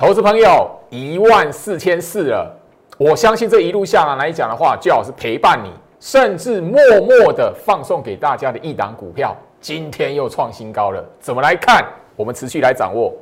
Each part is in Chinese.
投资朋友一万四千四了，我相信这一路下来来讲的话，最好是陪伴你，甚至默默的放送给大家的一档股票，今天又创新高了。怎么来看？我们持续来掌握。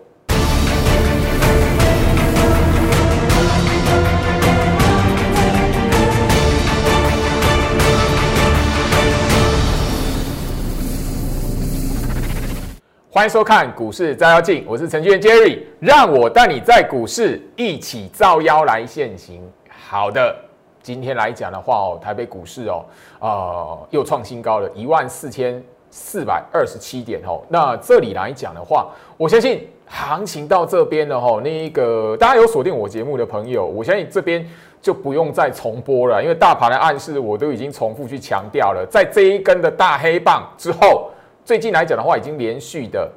欢迎收看股市照妖镜，我是程序员 Jerry，让我带你在股市一起照妖来现行。好的，今天来讲的话哦，台北股市哦，呃，又创新高了，一万四千四百二十七点哦。那这里来讲的话，我相信行情到这边的哈，那一个大家有锁定我节目的朋友，我相信这边就不用再重播了，因为大盘的暗示我都已经重复去强调了，在这一根的大黑棒之后。最近来讲的话，已经连续的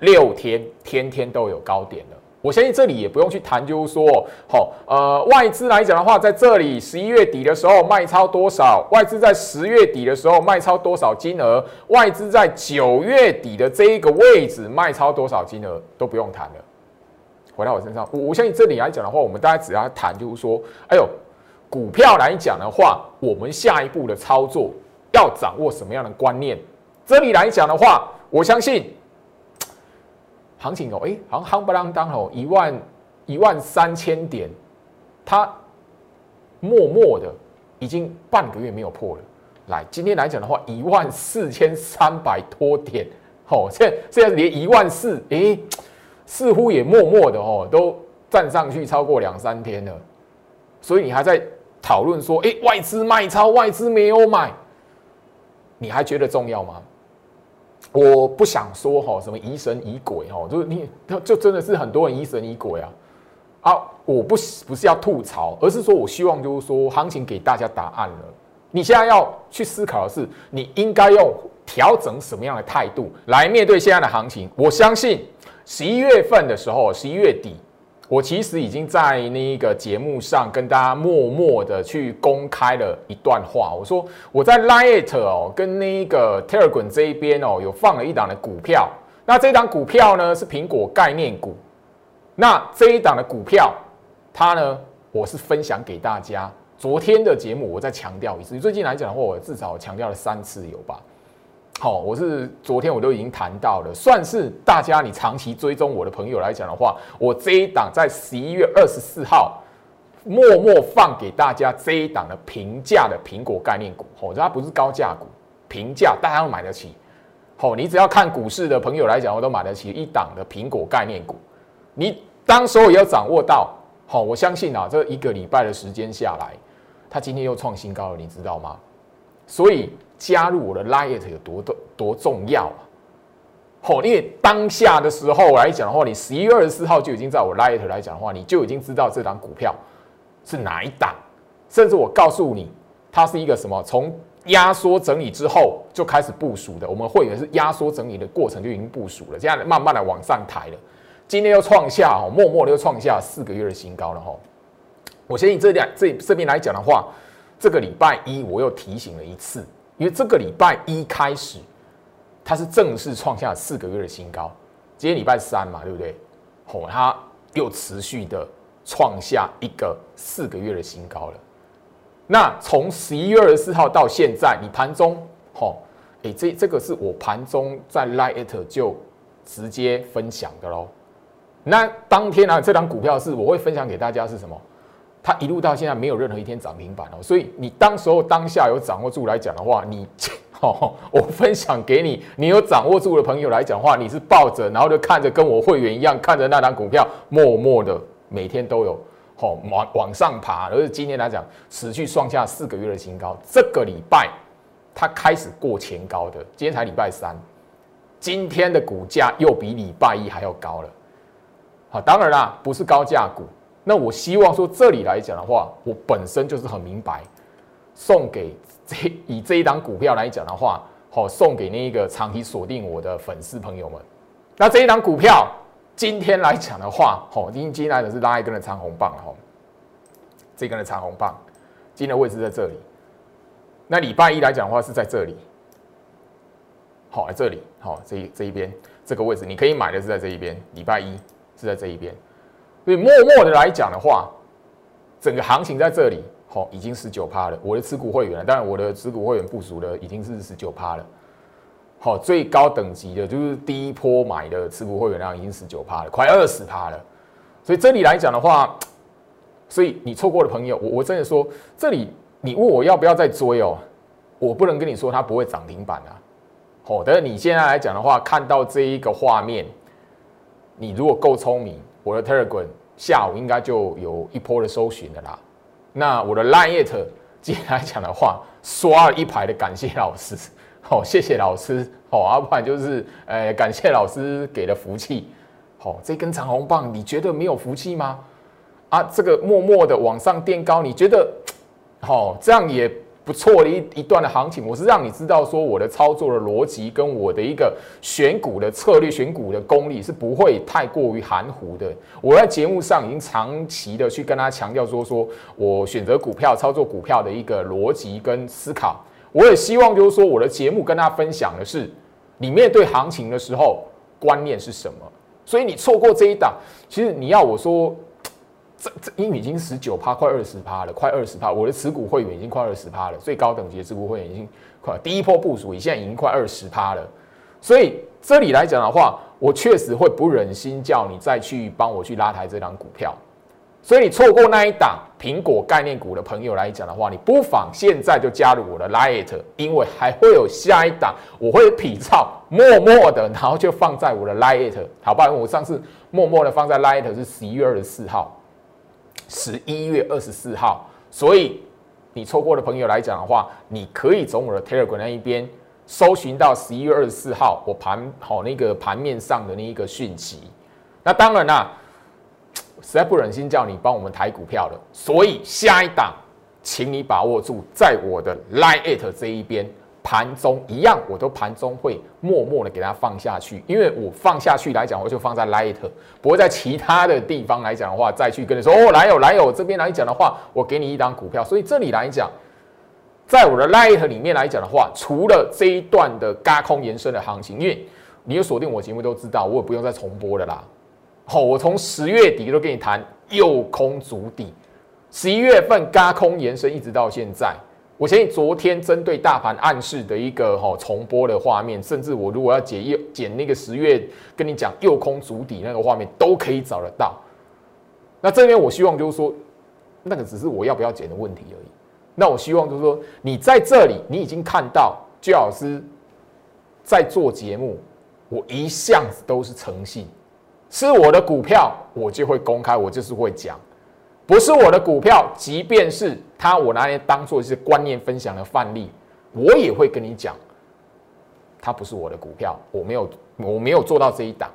六天，天天都有高点了。我相信这里也不用去谈，就是说，好，呃，外资来讲的话，在这里十一月底的时候卖超多少？外资在十月底的时候卖超多少金额？外资在九月底的这一个位置卖超多少金额？都不用谈了。回到我身上，我我相信这里来讲的话，我们大家只要谈，就是说，哎呦，股票来讲的话，我们下一步的操作要掌握什么样的观念？这里来讲的话，我相信行情哦，哎，好像夯不啷当哦，一万一万三千点，它默默的已经半个月没有破了。来，今天来讲的话，一万四千三百多点，哦，现现在连一万四，哎，似乎也默默的哦，都站上去超过两三天了。所以你还在讨论说，哎，外资卖超，外资没有买，你还觉得重要吗？我不想说哈，什么疑神疑鬼哈，就是你，就真的是很多人疑神疑鬼啊啊！我不不是要吐槽，而是说我希望就是说，行情给大家答案了。你现在要去思考的是，你应该用调整什么样的态度来面对现在的行情。我相信十一月份的时候，十一月底。我其实已经在那个节目上跟大家默默的去公开了一段话。我说我在 Lite 哦，跟那个 Telegram 这一边哦，有放了一档的股票。那这档股票呢是苹果概念股。那这一档的股票，它呢，我是分享给大家。昨天的节目我再强调一次，最近来讲的话，我至少强调了三次有吧？好，我是昨天我都已经谈到了，算是大家你长期追踪我的朋友来讲的话，我这一档在十一月二十四号默默放给大家这一档的平价的苹果概念股，哦，它不是高价股，平价大家都买得起。好，你只要看股市的朋友来讲，我都买得起一档的苹果概念股。你当时候也要掌握到，好，我相信啊，这一个礼拜的时间下来，它今天又创新高了，你知道吗？所以。加入我的 Lite 有多多多重要啊！好，因为当下的时候来讲的话，你十一月二十四号就已经在我 Lite 来讲的话，你就已经知道这档股票是哪一档，甚至我告诉你，它是一个什么？从压缩整理之后就开始部署的。我们会员是压缩整理的过程就已经部署了，这样慢慢的往上抬了。今天又创下哦，默默的又创下四个月的新高了哈。我相信这两这这边来讲的话，这个礼拜一我又提醒了一次。因为这个礼拜一开始，它是正式创下四个月的新高。今天礼拜三嘛，对不对？哦，它又持续的创下一个四个月的新高了。那从十一月二十四号到现在，你盘中，哦，哎，这这个是我盘中在 Lite 就直接分享的喽。那当天啊，这张股票是我会分享给大家是什么？它一路到现在没有任何一天涨停板哦，所以你当时候当下有掌握住来讲的话，你 哦，我分享给你，你有掌握住的朋友来讲话，你是抱着，然后就看着跟我会员一样，看着那张股票默默的每天都有哦往往上爬，而且今天来讲持续创下四个月的新高，这个礼拜它开始过前高的，今天才礼拜三，今天的股价又比礼拜一还要高了，好，当然啦，不是高价股。那我希望说，这里来讲的话，我本身就是很明白，送给这 以这一档股票来讲的话，好送给那一个长期锁定我的粉丝朋友们。那这一档股票今天来讲的话，好，今天来的是拉一根的长红棒哈，这根的长红棒，今天的位置在这里。那礼拜一来讲的话是在这里，好，在这里，好，这这一边这个位置，你可以买的是在这一边，礼拜一是在这一边。所以默默的来讲的话，整个行情在这里，好，已经十九趴了。我的持股会员，当然我的持股会员部署的已经是十九趴了。好，最高等级的就是第一波买的持股会员量已经十九趴了，快二十趴了。所以这里来讲的话，所以你错过的朋友，我我真的说，这里你问我要不要再追哦，我不能跟你说它不会涨停板啊。好，但是你现在来讲的话，看到这一个画面，你如果够聪明，我的 Telegram 下午应该就有一波的搜寻的啦。那我的 Line It 今天来讲的话，刷了一排的感谢老师，好，谢谢老师，好，要不然就是呃感谢老师给的福气。好，这根长红棒，你觉得没有福气吗？啊，这个默默的往上垫高，你觉得，好，这样也不错的一一段的行情。我是让你知道说，我的操作的逻辑跟我的一个选股的策略、选股的功力是不会太过于含糊的。我在节目上已经长期的去跟他强调说，说我选择股票、操作股票的一个逻辑跟思考。我也希望就是说，我的节目跟他分享的是，你面对行情的时候观念是什么。所以你错过这一档，其实你要我说，这这因为已经十九趴，快二十趴了，快二十趴。我的持股会员已经快二十趴了，最高等级的持股会员已经快第一波部署，你现在已经快二十趴了。所以这里来讲的话，我确实会不忍心叫你再去帮我去拉抬这档股票。所以你错过那一档苹果概念股的朋友来讲的话，你不妨现在就加入我的 Lite，因为还会有下一档，我会比照默默的，然后就放在我的 Lite，好吧？我上次默默的放在 Lite 是十一月二十四号，十一月二十四号，所以你错过的朋友来讲的话，你可以从我的 Telegram 那一边搜寻到十一月二十四号我盘好那个盘面上的那一个讯息。那当然啦。实在不忍心叫你帮我们抬股票了，所以下一档，请你把握住，在我的 Line It 这一边盘中一样，我都盘中会默默的给它放下去，因为我放下去来讲，我就放在 Line It，不会在其他的地方来讲的话，再去跟你说哦，来有来有这边来讲的话，我给你一档股票，所以这里来讲，在我的 Line It 里面来讲的话，除了这一段的高空延伸的行情，因为你有锁定我节目都知道，我也不用再重播了啦。好，我从十月底都跟你谈右空足底，十一月份嘎空延伸一直到现在。我相信昨天针对大盘暗示的一个哈重播的画面，甚至我如果要解右剪那个十月跟你讲右空足底那个画面，都可以找得到。那这边我希望就是说，那个只是我要不要剪的问题而已。那我希望就是说，你在这里你已经看到居老师在做节目，我一向都是诚信。是我的股票，我就会公开，我就是会讲；不是我的股票，即便是他，我拿来当做是观念分享的范例，我也会跟你讲，它不是我的股票，我没有，我没有做到这一档。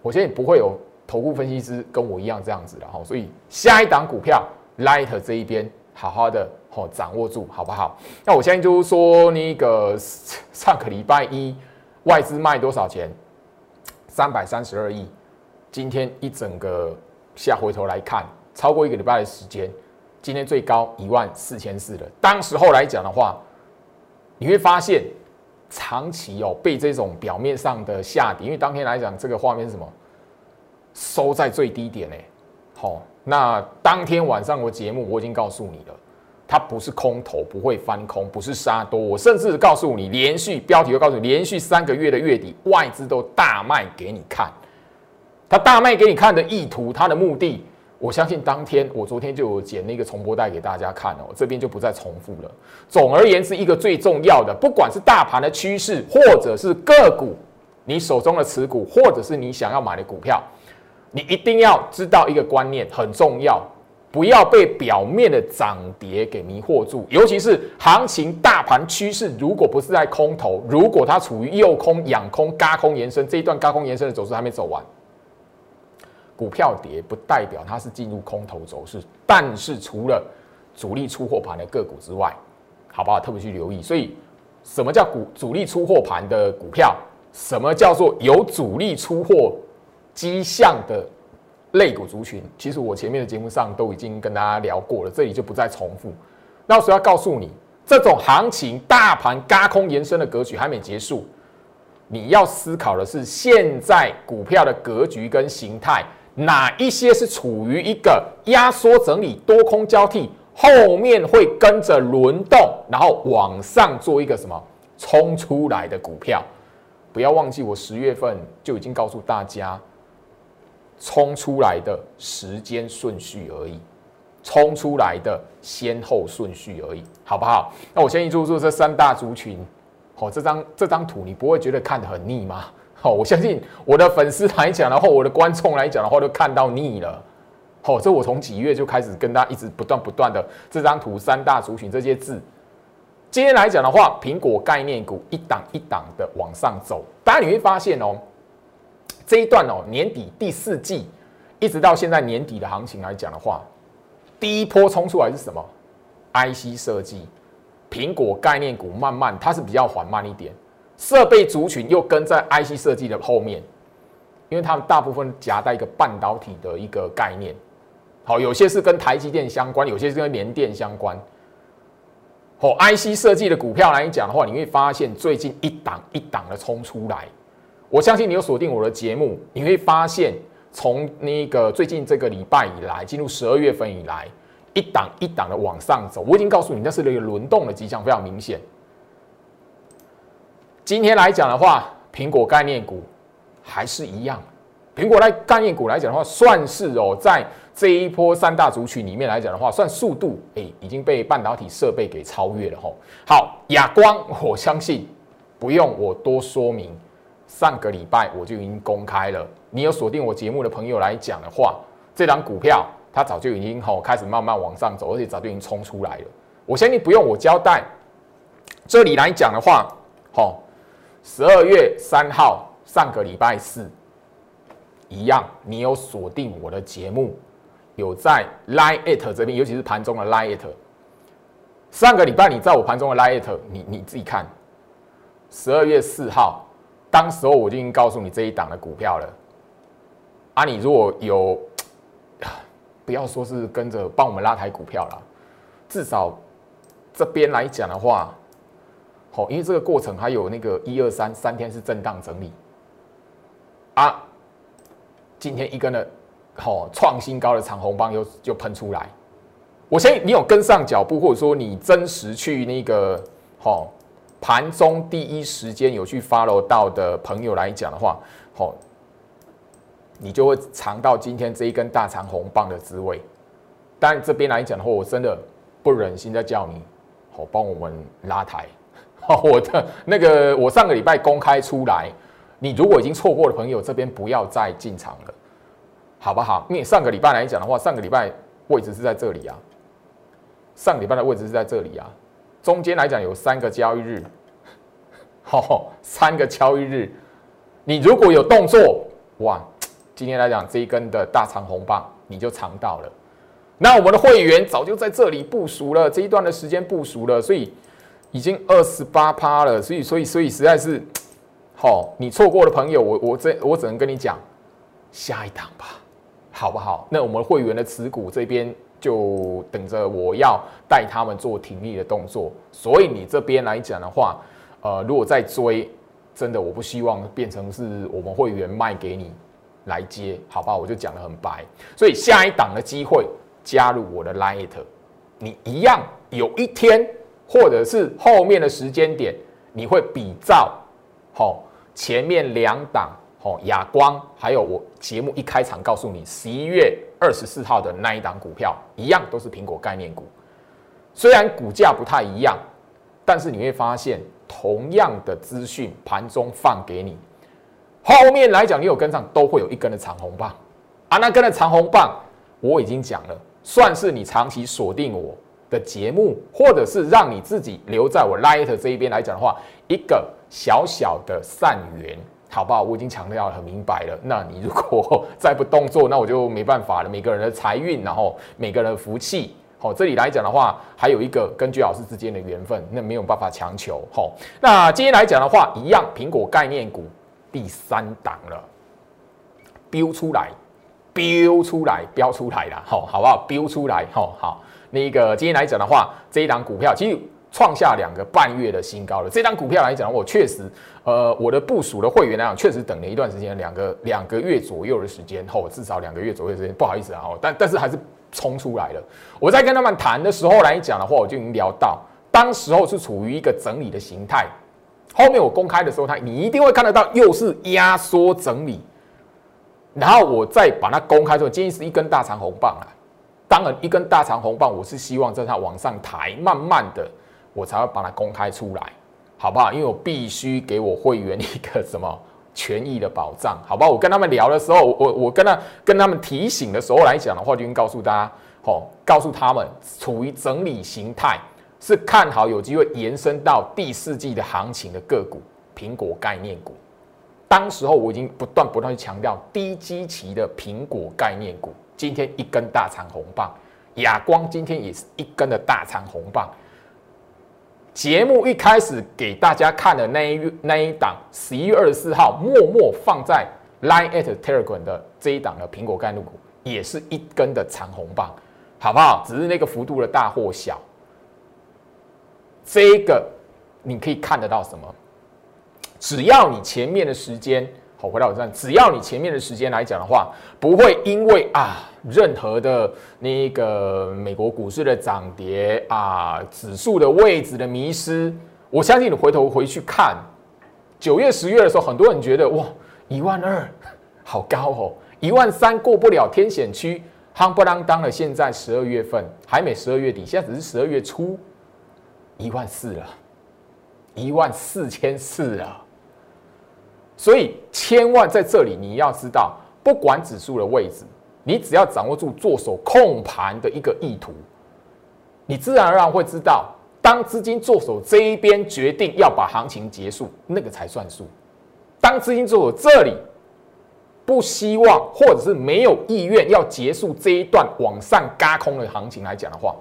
我现在不会有头部分析师跟我一样这样子的哈，所以下一档股票，Light 这一边好好的哦掌握住，好不好？那我现在就是说，那个上个礼拜一外资卖多少钱？三百三十二亿，今天一整个下回头来看，超过一个礼拜的时间，今天最高一万四千四了。当时候来讲的话，你会发现长期哦被这种表面上的下跌，因为当天来讲这个画面是什么，收在最低点哎，好，那当天晚上我节目我已经告诉你了。它不是空头，不会翻空，不是杀多。我甚至告诉你，连续标题会告诉你，连续三个月的月底，外资都大卖给你看。他大卖给你看的意图，他的目的，我相信当天我昨天就有剪那个重播带给大家看哦，这边就不再重复了。总而言之，一个最重要的，不管是大盘的趋势，或者是个股，你手中的持股，或者是你想要买的股票，你一定要知道一个观念，很重要。不要被表面的涨跌给迷惑住，尤其是行情大盘趋势，如果不是在空头，如果它处于右空、仰空、嘎空延伸这一段嘎空延伸的走势还没走完，股票跌不代表它是进入空头走势。但是除了主力出货盘的个股之外，好不好？特别去留意。所以，什么叫股主力出货盘的股票？什么叫做有主力出货迹象的？类股族群，其实我前面的节目上都已经跟大家聊过了，这里就不再重复。那我要告诉你，这种行情大盘嘎空延伸的格局还没结束，你要思考的是现在股票的格局跟形态，哪一些是处于一个压缩整理、多空交替，后面会跟着轮动，然后往上做一个什么冲出来的股票？不要忘记，我十月份就已经告诉大家，冲出来的时间顺序而已，冲出来的先后顺序而已，好不好？那我先一注注这三大族群，好，这张这张图你不会觉得看得很腻吗？好，我相信我的粉丝来讲的话，我的观众来讲的话，都看到腻了。好，这我从几月就开始跟大家一直不断不断的这张图三大族群这些字。今天来讲的话，苹果概念股一档一档的往上走，大家你会发现哦，这一段哦年底第四季一直到现在年底的行情来讲的话，第一波冲出来是什么？IC 设计，苹果概念股慢慢它是比较缓慢一点。设备族群又跟在 IC 设计的后面，因为他们大部分夹带一个半导体的一个概念，好，有些是跟台积电相关，有些是跟联电相关。好，IC 设计的股票来讲的话，你会发现最近一档一档的冲出来。我相信你有锁定我的节目，你会发现从那个最近这个礼拜以来，进入十二月份以来，一档一档的往上走。我已经告诉你，那是一个轮动的迹象，非常明显。今天来讲的话，苹果概念股还是一样。苹果来概念股来讲的话，算是哦，在这一波三大族群里面来讲的话，算速度哎已经被半导体设备给超越了吼。好，亚光，我相信不用我多说明，上个礼拜我就已经公开了。你有锁定我节目的朋友来讲的话，这张股票它早就已经吼开始慢慢往上走，而且早就已经冲出来了。我相信不用我交代，这里来讲的话，吼。十二月三号，上个礼拜四，一样，你有锁定我的节目，有在 Line It 这边，尤其是盘中的 Line It。上个礼拜你在我盘中的 Line It，你你自己看。十二月四号，当时候我就已经告诉你这一档的股票了。啊，你如果有，不要说是跟着帮我们拉抬股票了，至少这边来讲的话。好，因为这个过程还有那个一二三三天是震荡整理啊，今天一根的好创新高的长红棒又就喷出来，我相信你有跟上脚步，或者说你真实去那个好盘中第一时间有去 follow 到的朋友来讲的话，好，你就会尝到今天这一根大长红棒的滋味。但这边来讲的话，我真的不忍心再叫你好帮我们拉抬。我的那个，我上个礼拜公开出来，你如果已经错过的朋友，这边不要再进场了，好不好？因为上个礼拜来讲的话，上个礼拜位置是在这里啊，上礼拜的位置是在这里啊，中间来讲有三个交易日，好，三个交易日，你如果有动作，哇，今天来讲这一根的大长红棒你就尝到了，那我们的会员早就在这里部署了，这一段的时间部署了，所以。已经二十八趴了，所以所以所以实在是，好，你错过的朋友，我我这我只能跟你讲，下一档吧，好不好？那我们会员的持股这边就等着我要带他们做停利的动作，所以你这边来讲的话，呃，如果再追，真的我不希望变成是我们会员卖给你来接，好吧？我就讲的很白，所以下一档的机会加入我的 Light，你一样有一天。或者是后面的时间点，你会比照，好前面两档，好亚光，还有我节目一开场告诉你十一月二十四号的那一档股票，一样都是苹果概念股，虽然股价不太一样，但是你会发现同样的资讯盘中放给你，后面来讲你有跟上，都会有一根的长红棒，啊，那根的长红棒我已经讲了，算是你长期锁定我。的节目，或者是让你自己留在我 Light 这一边来讲的话，一个小小的善缘，好不好？我已经强调很明白了。那你如果 再不动作，那我就没办法了。每个人的财运，然后每个人的福气，好，这里来讲的话，还有一个跟居老师之间的缘分，那没有办法强求。好，那今天来讲的话，一样，苹果概念股第三档了，标出来，标出来，标出来了，好，好不好？标出来，好好。那个今天来讲的话，这一档股票其实创下两个半月的新高了。这张股票来讲，我确实，呃，我的部署的会员来讲，确实等了一段时间，两个两个月左右的时间后，至少两个月左右的时间。不好意思啊，但但是还是冲出来了。我在跟他们谈的时候来讲的话，我就已经聊到，当时候是处于一个整理的形态。后面我公开的时候，他你一定会看得到，又是压缩整理。然后我再把它公开之后，建议是一根大长红棒啊。当然，一根大长红棒，我是希望在它往上抬，慢慢的，我才会把它公开出来，好不好？因为我必须给我会员一个什么权益的保障，好不好？我跟他们聊的时候，我 我跟他跟他们提醒的时候来讲的话，就告诉大家，哦，告诉他们处于整理形态，是看好有机会延伸到第四季的行情的个股，苹果概念股。当时候我已经不断不断去强调低基期的苹果概念股，今天一根大长红棒，亚光今天也是一根的大长红棒。节目一开始给大家看的那一那一档，十一月二十四号默默放在 Line at Telegram 的这一档的苹果概念股，也是一根的长红棒，好不好？只是那个幅度的大或小，这个你可以看得到什么？只要你前面的时间好，回到我这，只要你前面的时间来讲的话，不会因为啊任何的那个美国股市的涨跌啊，指数的位置的迷失，我相信你回头回去看九月、十月的时候，很多人觉得哇一万二好高哦，一万三过不了天险区，夯不啷当了。现在十二月份还没十二月底，现在只是十二月初，一万四了，一万四千四了。所以，千万在这里你要知道，不管指数的位置，你只要掌握住做手控盘的一个意图，你自然而然会知道，当资金做手这一边决定要把行情结束，那个才算数。当资金做手这里不希望或者是没有意愿要结束这一段往上嘎空的行情来讲的话，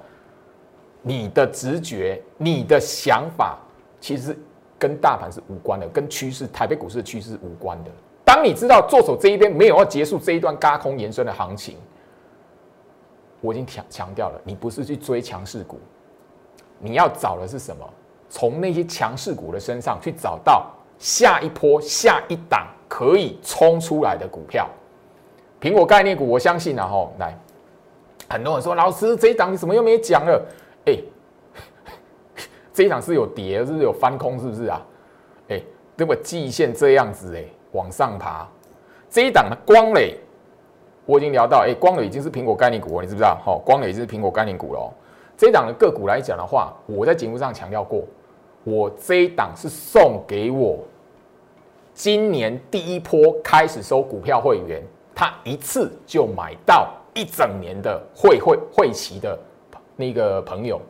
你的直觉、你的想法，其实。跟大盘是无关的，跟趋势、台北股市的趋势无关的。当你知道做手这一边没有要结束这一段高空延伸的行情，我已经强强调了，你不是去追强势股，你要找的是什么？从那些强势股的身上去找到下一波、下一档可以冲出来的股票。苹果概念股，我相信啊，吼，来，很多人说老师这一档你怎么又没讲了？哎。这一场是有跌，是不是有翻空？是不是啊？哎，那么季线这样子哎，往上爬。这一档的光磊，我已经聊到，哎，光磊已经是苹果概念股了，你知不知道？好，光磊已经是苹果概念股了。这一档的个股来讲的话，我在节目上强调过，我这一档是送给我今年第一波开始收股票会员，他一次就买到一整年的会会会期的那个朋友。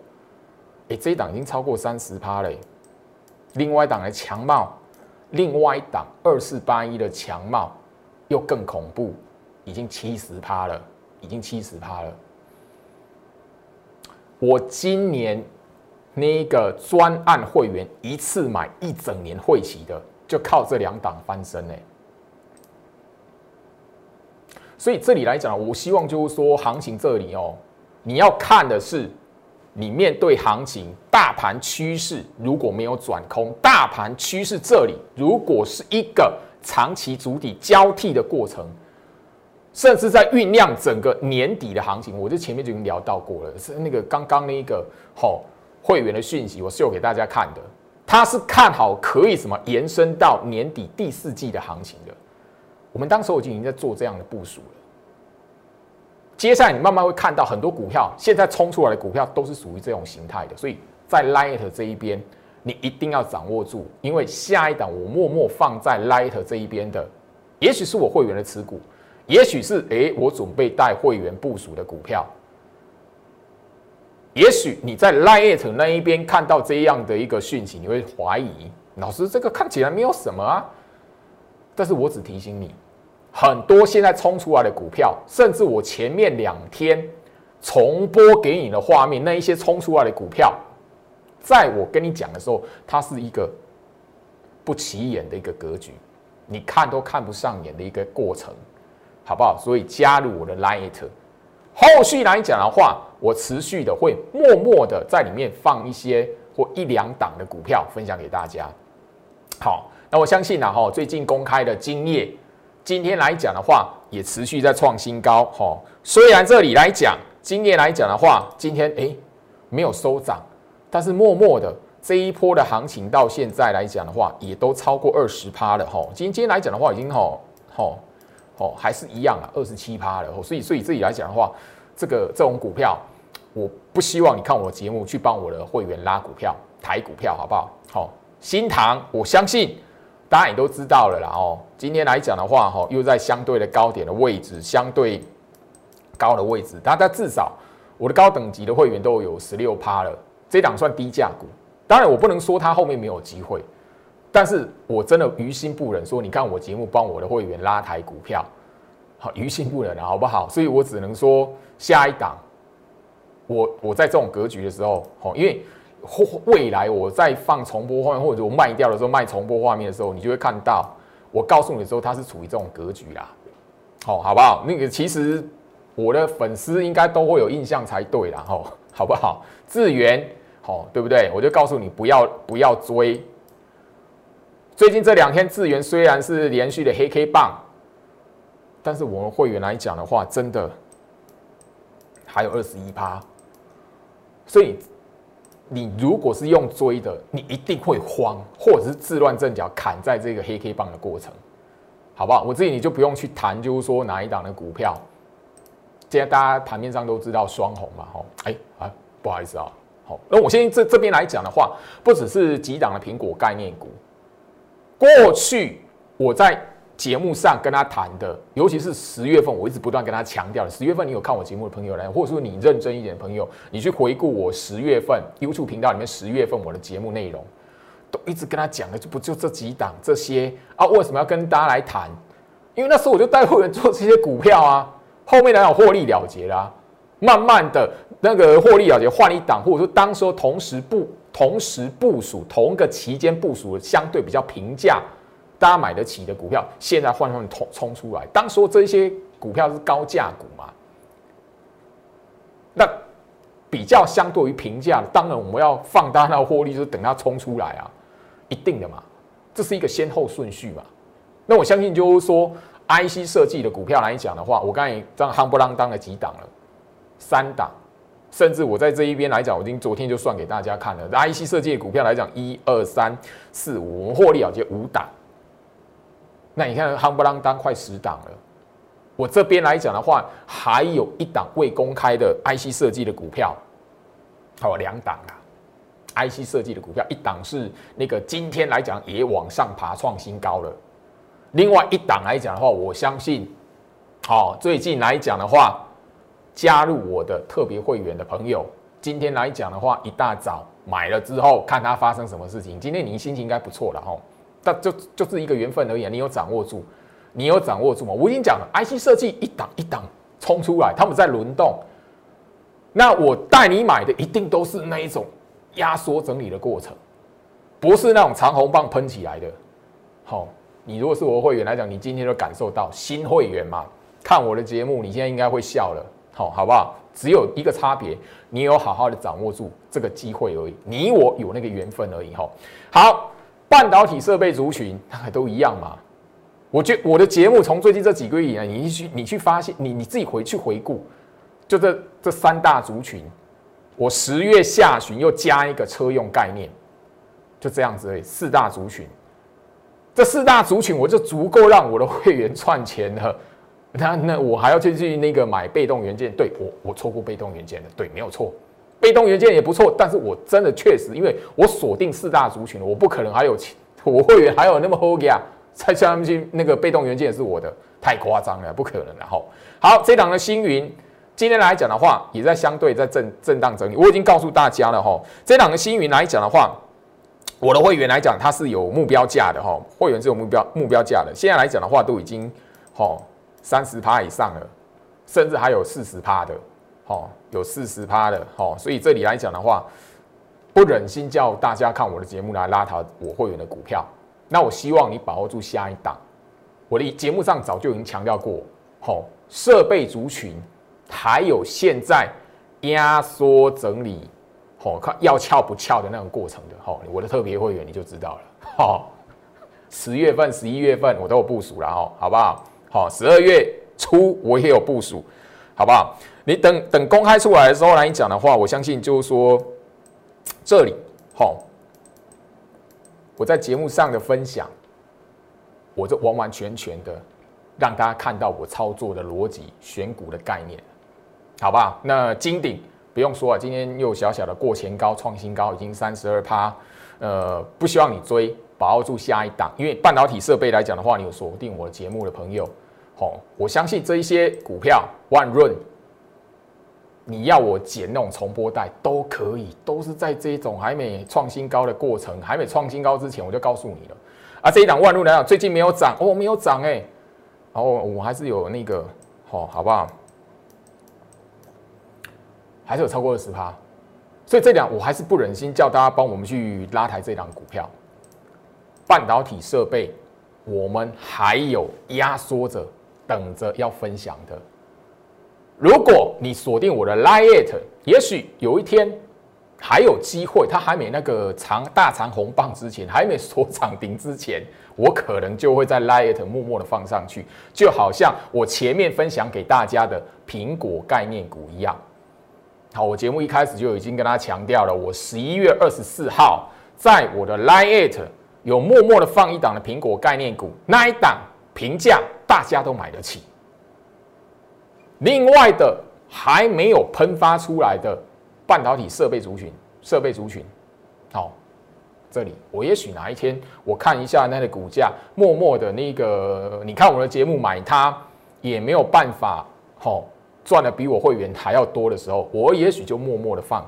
这一档已经超过三十趴了。另外一档的强茂，另外一档二四八一的强貌又更恐怖，已经七十趴了，已经七十趴了。我今年那个专案会员一次买一整年会期的，就靠这两档翻身呢。所以这里来讲，我希望就是说，行情这里哦，你要看的是。你面对行情，大盘趋势如果没有转空，大盘趋势这里如果是一个长期主体交替的过程，甚至在酝酿整个年底的行情，我就前面就已经聊到过了，是那个刚刚那一个好会员的讯息，我秀给大家看的，他是看好可以什么延伸到年底第四季的行情的，我们当时我就已经在做这样的部署了。接下来你慢慢会看到很多股票，现在冲出来的股票都是属于这种形态的，所以在 Light 这一边，你一定要掌握住，因为下一档我默默放在 Light 这一边的，也许是我会员的持股，也许是诶我准备带会员部署的股票，也许你在 Light 那一边看到这样的一个讯息，你会怀疑，老师这个看起来没有什么啊，但是我只提醒你。很多现在冲出来的股票，甚至我前面两天重播给你的画面，那一些冲出来的股票，在我跟你讲的时候，它是一个不起眼的一个格局，你看都看不上眼的一个过程，好不好？所以加入我的 Light，后续来讲的话，我持续的会默默的在里面放一些或一两档的股票分享给大家。好，那我相信呢，哈，最近公开的金业，今天来讲的话，也持续在创新高。哈，虽然这里来讲，今年来讲的话，今天诶没有收涨，但是默默的这一波的行情到现在来讲的话，也都超过二十趴了。哈，今天来讲的话，已经哈，哈，哦，还是一样啊，二十七趴了。所以，所以这里来讲的话，这个这种股票，我不希望你看我的节目去帮我的会员拉股票、抬股票，好不好？好。新塘，我相信大家也都知道了啦哦。今天来讲的话，哈，又在相对的高点的位置，相对高的位置，大家至少我的高等级的会员都有十六趴了，这档算低价股。当然，我不能说它后面没有机会，但是我真的于心不忍，说你看我节目帮我的会员拉抬股票，好于心不忍啊，好不好？所以我只能说下一档，我我在这种格局的时候，哦，因为。或未来我在放重播画面，或者我卖掉的时候卖重播画面的时候，你就会看到我告诉你的时候，它是处于这种格局啦。好，好不好？那个其实我的粉丝应该都会有印象才对啦，吼，好不好？智源，好，对不对？我就告诉你不要不要追。最近这两天智源虽然是连续的黑 K 棒，但是我们会员来讲的话，真的还有二十一趴，所以。你如果是用追的，你一定会慌，或者是自乱阵脚，砍在这个黑 K 棒的过程，好不好？我自己你就不用去谈，就是说哪一档的股票，现在大家盘面上都知道双红嘛，吼，哎啊，不好意思啊，好，那我现在这这边来讲的话，不只是几档的苹果概念股，过去我在。节目上跟他谈的，尤其是十月份，我一直不断跟他强调的。十月份你有看我节目的朋友来，或者说你认真一点的朋友，你去回顾我十月份 YouTube 频道里面十月份我的节目内容，都一直跟他讲的，就不就这几档这些啊？为什么要跟大家来谈？因为那时候我就带会员做这些股票啊，后面来讲获利了结啦，慢慢的那个获利了结换一档，或者说当时同时部同时部署同个期间部署相对比较平价。大家买得起的股票，现在换换冲冲出来。当说这些股票是高价股嘛？那比较相对于平价，当然我们要放大那获利，就是等它冲出来啊，一定的嘛。这是一个先后顺序嘛。那我相信就是说，IC 设计的股票来讲的话，我刚才这样夯不啷当的几档了，三档，甚至我在这一边来讲，我已经昨天就算给大家看了。IC 设计的股票来讲，一二三四五，我们获利了结五档。那你看，夯不啷当快十档了。我这边来讲的话，还有一档未公开的 IC 设计的股票，有两档啊。IC 设计的股票，一档是那个今天来讲也往上爬创新高了。另外一档来讲的话，我相信，好，最近来讲的话，加入我的特别会员的朋友，今天来讲的话，一大早买了之后，看它发生什么事情。今天你心情应该不错了哈。但就就是一个缘分而已，你有掌握住，你有掌握住吗？我已经讲了，IC 设计一档一档冲出来，他们在轮动。那我带你买的一定都是那一种压缩整理的过程，不是那种长红棒喷起来的。好，你如果是我的会员来讲，你今天都感受到新会员嘛？看我的节目，你现在应该会笑了。好，好不好？只有一个差别，你有好好的掌握住这个机会而已，你我有那个缘分而已。哈，好。半导体设备族群，大概都一样嘛？我觉我的节目从最近这几个月以来，你去你去发现，你你自己回去回顾，就这这三大族群，我十月下旬又加一个车用概念，就这样子而已。四大族群，这四大族群我就足够让我的会员赚钱了。那那我还要去去那个买被动元件，对我我错过被动元件了，对，没有错。被动元件也不错，但是我真的确实，因为我锁定四大族群了，我不可能还有我会员还有那么厚呀，再加上去那个被动元件也是我的，太夸张了，不可能。然后，好，这档的星云今天来讲的话，也在相对在震震荡整理。我已经告诉大家了哈，这档的星云来讲的话，我的会员来讲它是有目标价的哈，会员是有目标目标价的。现在来讲的话，都已经哈三十趴以上了，甚至还有四十趴的。好，有四十趴的，好，所以这里来讲的话，不忍心叫大家看我的节目来拉抬我会员的股票，那我希望你把握住下一档。我的节目上早就已经强调过，好，设备族群还有现在压缩整理，哦，看要翘不翘的那种过程的，哦，我的特别会员你就知道了，好，十月份、十一月份我都有部署了，哦，好不好？好，十二月初我也有部署，好不好？你等等公开出来的时候来讲的话，我相信就是说 这里，好，我在节目上的分享，我就完完全全的让大家看到我操作的逻辑、选股的概念，好不好？那金鼎。不用说啊，今天又小小的过前高创新高，已经三十二趴。呃，不希望你追，把握住下一档。因为半导体设备来讲的话，你有锁定我的节目的朋友，好，我相信这一些股票，万润，你要我捡那种重播带都可以，都是在这种还没创新高的过程，还没创新高之前，我就告诉你了。啊，这一档万润来讲，最近没有涨哦，没有涨哎，然后我还是有那个，好，好不好？还是有超过二十趴，所以这两我还是不忍心叫大家帮我们去拉抬这档股票。半导体设备，我们还有压缩着等着要分享的。如果你锁定我的 Lite，也许有一天还有机会，它还没那个长大长红棒之前，还没锁涨停之前，我可能就会在 Lite 默默的放上去，就好像我前面分享给大家的苹果概念股一样。好，我节目一开始就已经跟大家强调了，我十一月二十四号在我的 Line 有默默的放一档的苹果概念股，那一档评价大家都买得起。另外的还没有喷发出来的半导体设备族群，设备族群，好，这里我也许哪一天我看一下那个股价，默默的那个，你看我的节目买它也没有办法，好。赚的比我会员还要多的时候，我也许就默默的放。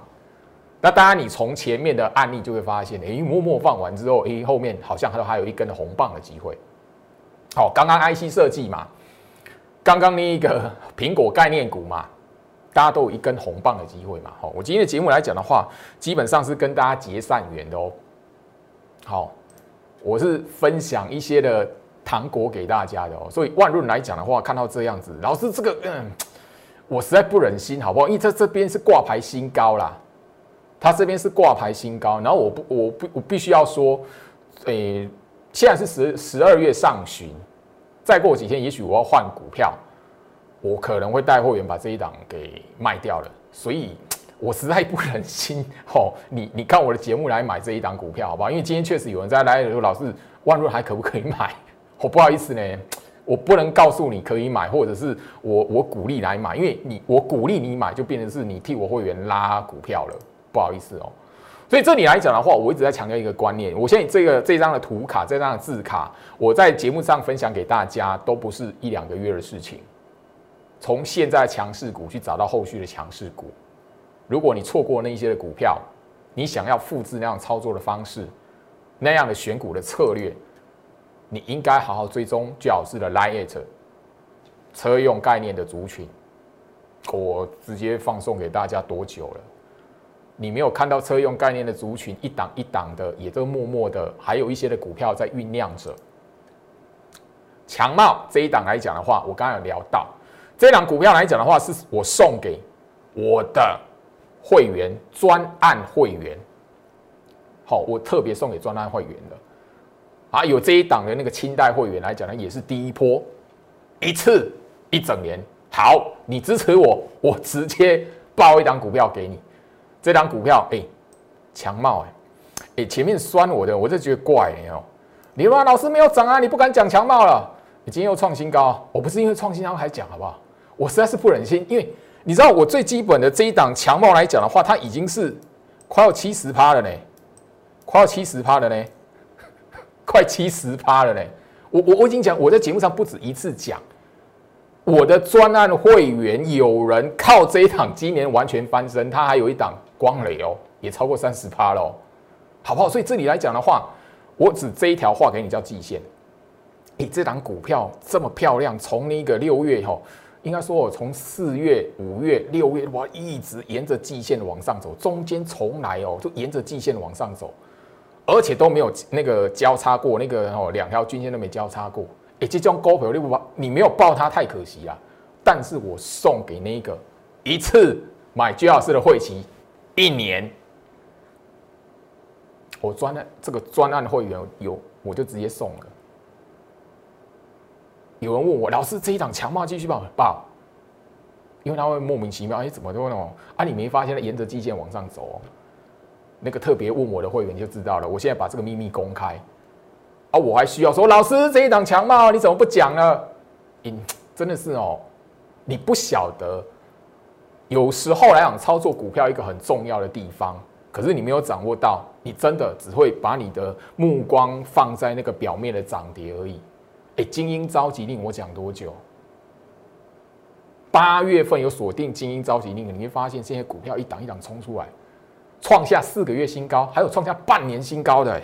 那当然，你从前面的案例就会发现，哎，默默放完之后，哎，后面好像还还有一根红棒的机会。好，刚刚 IC 设计嘛，刚刚那一个苹果概念股嘛，大家都有一根红棒的机会嘛。好，我今天的节目来讲的话，基本上是跟大家结善缘的哦。好，我是分享一些的糖果给大家的哦。所以万润来讲的话，看到这样子，老师这个嗯。我实在不忍心，好不好？因为这这边是挂牌新高啦，它这边是挂牌新高，然后我不，我不，我必须要说，诶，现在是十十二月上旬，再过几天，也许我要换股票，我可能会带货员把这一档给卖掉了，所以我实在不忍心，吼，你你看我的节目来买这一档股票，好不好？因为今天确实有人在来的时候，老是万润还可不可以买？我不好意思呢。我不能告诉你可以买，或者是我我鼓励来买，因为你我鼓励你买，就变成是你替我会员拉股票了，不好意思哦。所以这里来讲的话，我一直在强调一个观念，我现在这个这张的图卡，这张的字卡，我在节目上分享给大家，都不是一两个月的事情。从现在强势股去找到后续的强势股，如果你错过那一些的股票，你想要复制那样操作的方式，那样的选股的策略。你应该好好追踪最好是的 Lite 车用概念的族群，我直接放送给大家多久了？你没有看到车用概念的族群一档一档的，也都默默的，还有一些的股票在酝酿着。强茂这一档来讲的话，我刚刚有聊到，这档股票来讲的话，是我送给我的会员专案会员，好，我特别送给专案会员的。啊，有这一档的那个清代会员来讲呢，也是第一波，一次一整年。好，你支持我，我直接报一档股票给你。这档股票，哎，强茂，哎，哎，前面酸我的，我就觉得怪哦。你说老师没有涨啊，你不敢讲强茂了？你今天又创新高，我不是因为创新高还讲好不好？我实在是不忍心，因为你知道我最基本的这一档强茂来讲的话，它已经是快要七十趴了呢，快要七十趴了呢。快七十趴了嘞！我我我已经讲，我在节目上不止一次讲，我的专案会员有人靠这一档今年完全翻身，他还有一档光磊哦，也超过三十趴喽，好不好？所以这里来讲的话，我只这一条画给你叫季线。诶，这档股票这么漂亮，从那个六月吼，应该说我从四月、五月、六月哇，一直沿着季线往上走，中间从来哦就沿着季线往上走。而且都没有那个交叉过，那个哦两条均线都没交叉过。哎，这种高票六不你没有报它太可惜了。但是我送给那个一次买居老师的会期，一年我专案这个专案会员有，我就直接送了。有人问我，老师这一档强吗？继续报报，因为他会莫名其妙，哎，怎么都那种啊？你没发现沿着基线往上走？那个特别问我的会员就知道了。我现在把这个秘密公开啊，我还需要说，老师这一档强吗？你怎么不讲呢？嗯，真的是哦，你不晓得，有时候来讲操作股票一个很重要的地方。可是你没有掌握到，你真的只会把你的目光放在那个表面的涨跌而已。哎，精英召集令我讲多久？八月份有锁定精英召集令，你会发现现在股票一档一档冲出来，创下四个月新高，还有创下半年新高的。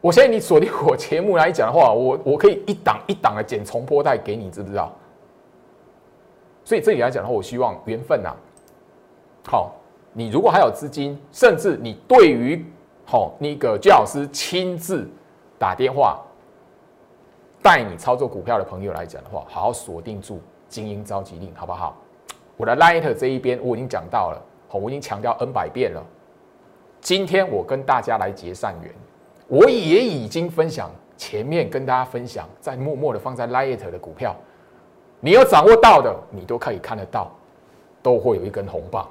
我现在你锁定我节目来讲的话，我我可以一档一档的剪重播带给你，知不知道？所以这里来讲的话，我希望缘分呐，好。你如果还有资金，甚至你对于好那个姜老师亲自打电话带你操作股票的朋友来讲的话，好好锁定住精英召集令，好不好？我的 Light 这一边我已经讲到了，好，我已经强调 N 百遍了。今天我跟大家来结善缘，我也已经分享前面跟大家分享，在默默的放在 Light 的股票，你有掌握到的，你都可以看得到，都会有一根红棒。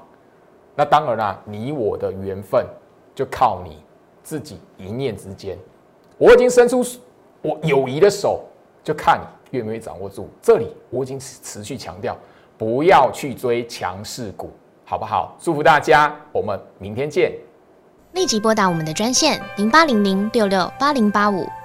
那当然啦，你我的缘分就靠你自己一念之间。我已经伸出我友谊的手，就看你愿不愿意掌握住。这里我已经持续强调，不要去追强势股，好不好？祝福大家，我们明天见。立即拨打我们的专线零八零零六六八零八五。